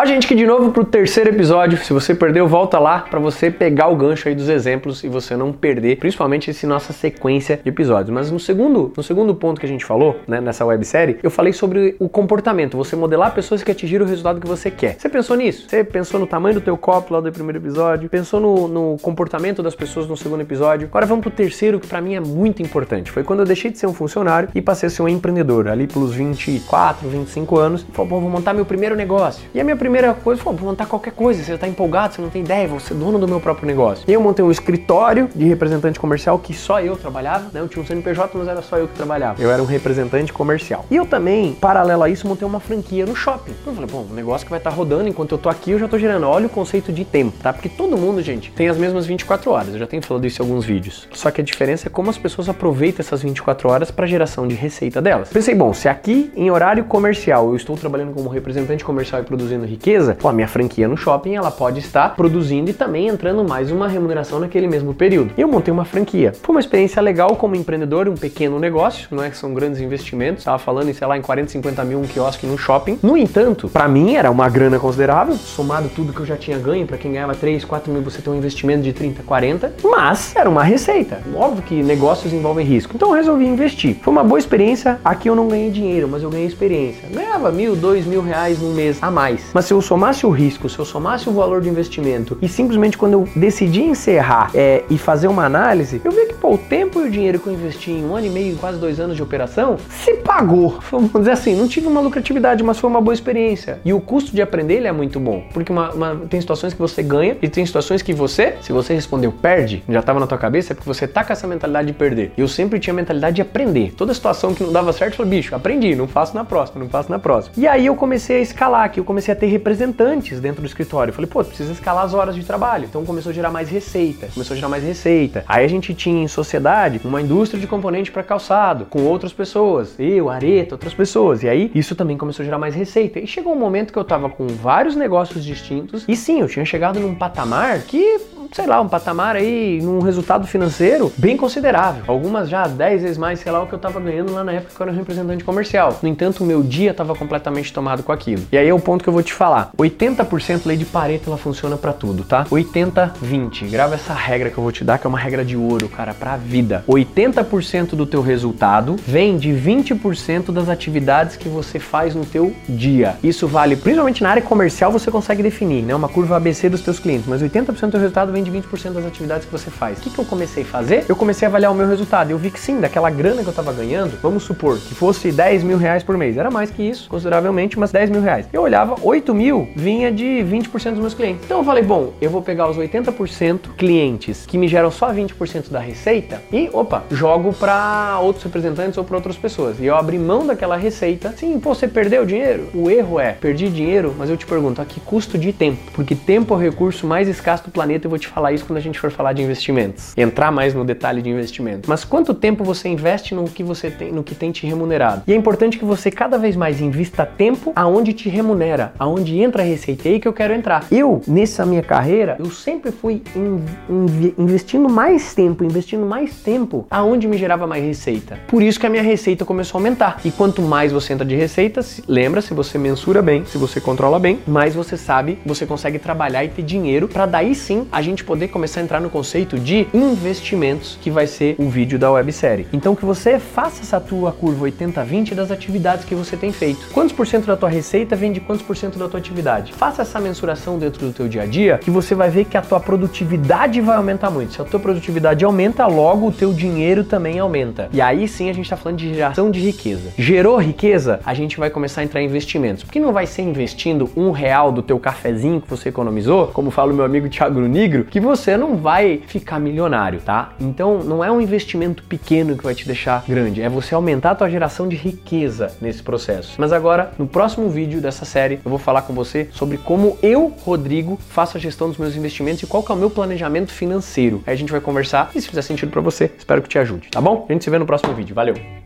Ó, gente, que de novo pro terceiro episódio. Se você perdeu, volta lá para você pegar o gancho aí dos exemplos e você não perder, principalmente esse nossa sequência de episódios. Mas no segundo, no segundo ponto que a gente falou, né, nessa websérie, eu falei sobre o comportamento, você modelar pessoas que atingiram o resultado que você quer. Você pensou nisso? Você pensou no tamanho do teu copo lá do primeiro episódio? Pensou no, no comportamento das pessoas no segundo episódio? Agora vamos pro terceiro, que para mim é muito importante. Foi quando eu deixei de ser um funcionário e passei a ser um empreendedor, ali pelos 24, 25 anos. Falei, bom, vou montar meu primeiro negócio. E a minha primeira coisa foi, vou montar qualquer coisa. Você tá empolgado, você não tem ideia, vou ser dono do meu próprio negócio. E eu montei um escritório de representante comercial que só eu trabalhava, né? Eu tinha um CNPJ, mas era só eu que trabalhava. Eu era um representante comercial. E eu também, paralelo a isso, montei uma franquia no shopping. Eu falei, bom, um negócio que vai estar tá rodando enquanto eu tô aqui, eu já tô gerando. Olha o conceito de tempo, tá? Porque todo mundo, gente, tem as mesmas 24 horas. Eu já tenho falado isso em alguns vídeos. Só que a diferença é como as pessoas aproveitam essas 24 horas para geração de receita delas. Pensei, bom, se aqui em horário comercial eu estou trabalhando como representante comercial e produzindo riqueza, pô, a minha franquia no shopping ela pode estar produzindo e também entrando mais uma remuneração naquele mesmo período. E eu montei uma franquia. Foi uma experiência legal como empreendedor, um pequeno negócio, não é que são grandes investimentos. Estava falando em, sei lá, em 40, 50 mil um quiosque no shopping. No entanto, para mim era uma grana considerável, somado tudo que eu já tinha ganho, para quem ganhava 3, 4 mil, você tem um investimento de 30, 40, mas era uma receita. Óbvio que negócios envolvem risco. Então eu resolvi investir. Foi uma boa experiência. Aqui eu não ganhei dinheiro, mas eu ganhei experiência. Ganhava mil, dois mil reais no mês a mais. Mas se eu somasse o risco, se eu somasse o valor de investimento e simplesmente quando eu decidi encerrar é, e fazer uma análise, eu vi que pô, o tempo e o dinheiro que eu investi em um ano e meio, quase dois anos de operação, se pagou. Vamos dizer assim, não tive uma lucratividade, mas foi uma boa experiência. E o custo de aprender ele é muito bom, porque uma, uma, tem situações que você ganha e tem situações que você, se você respondeu perde, já estava na tua cabeça, é porque você tá com essa mentalidade de perder. Eu sempre tinha a mentalidade de aprender. Toda situação que não dava certo, eu falei, bicho, aprendi, não faço na próxima, não faço na próxima. E aí eu comecei a escalar aqui, eu comecei a ter representantes dentro do escritório. Eu falei, pô, precisa escalar as horas de trabalho. Então começou a gerar mais receita, começou a gerar mais receita. Aí a gente tinha em sociedade uma indústria de componente para calçado, com outras pessoas, eu, Areta, outras pessoas. E aí isso também começou a gerar mais receita. E chegou um momento que eu tava com vários negócios distintos e sim, eu tinha chegado num patamar que sei lá, um patamar aí, num resultado financeiro bem considerável. Algumas já 10 vezes mais, sei lá, o que eu tava ganhando lá na época que eu era representante comercial. No entanto, o meu dia estava completamente tomado com aquilo. E aí é o ponto que eu vou te falar. 80% lei de Pareto, ela funciona para tudo, tá? 80-20. Grava essa regra que eu vou te dar, que é uma regra de ouro, cara, pra vida. 80% do teu resultado vem de 20% das atividades que você faz no teu dia. Isso vale, principalmente na área comercial, você consegue definir, né? Uma curva ABC dos teus clientes, mas 80% do teu resultado vem de 20% das atividades que você faz. O que, que eu comecei a fazer? Eu comecei a avaliar o meu resultado. Eu vi que sim, daquela grana que eu estava ganhando, vamos supor que fosse 10 mil reais por mês. Era mais que isso, consideravelmente, mas 10 mil reais. Eu olhava, 8 mil vinha de 20% dos meus clientes. Então eu falei, bom, eu vou pegar os 80% clientes que me geram só 20% da receita e, opa, jogo para outros representantes ou para outras pessoas. E eu abri mão daquela receita. Sim, pô, você perdeu dinheiro? O erro é, perdi dinheiro, mas eu te pergunto, a que custo de tempo? Porque tempo é o recurso mais escasso do planeta, eu vou te falar isso quando a gente for falar de investimentos. Entrar mais no detalhe de investimento. Mas quanto tempo você investe no que você tem, no que tem te remunerado? E é importante que você cada vez mais invista tempo aonde te remunera, aonde entra a receita. É aí que eu quero entrar. Eu, nessa minha carreira, eu sempre fui in, in, investindo mais tempo, investindo mais tempo aonde me gerava mais receita. Por isso que a minha receita começou a aumentar. E quanto mais você entra de receita, lembra, se você mensura bem, se você controla bem, mais você sabe, você consegue trabalhar e ter dinheiro para daí sim a gente poder começar a entrar no conceito de investimentos, que vai ser o vídeo da websérie. Então que você faça essa tua curva 80-20 das atividades que você tem feito. Quantos por cento da tua receita vem de quantos por cento da tua atividade? Faça essa mensuração dentro do teu dia a dia, que você vai ver que a tua produtividade vai aumentar muito. Se a tua produtividade aumenta, logo o teu dinheiro também aumenta. E aí sim a gente está falando de geração de riqueza. Gerou riqueza, a gente vai começar a entrar em investimentos. Porque não vai ser investindo um real do teu cafezinho que você economizou, como fala o meu amigo Thiago Nigro, que você não vai ficar milionário, tá? Então não é um investimento pequeno que vai te deixar grande, é você aumentar a tua geração de riqueza nesse processo. Mas agora, no próximo vídeo dessa série, eu vou falar com você sobre como eu, Rodrigo, faço a gestão dos meus investimentos e qual que é o meu planejamento financeiro. Aí a gente vai conversar e se fizer sentido para você, espero que te ajude, tá bom? A gente se vê no próximo vídeo. Valeu!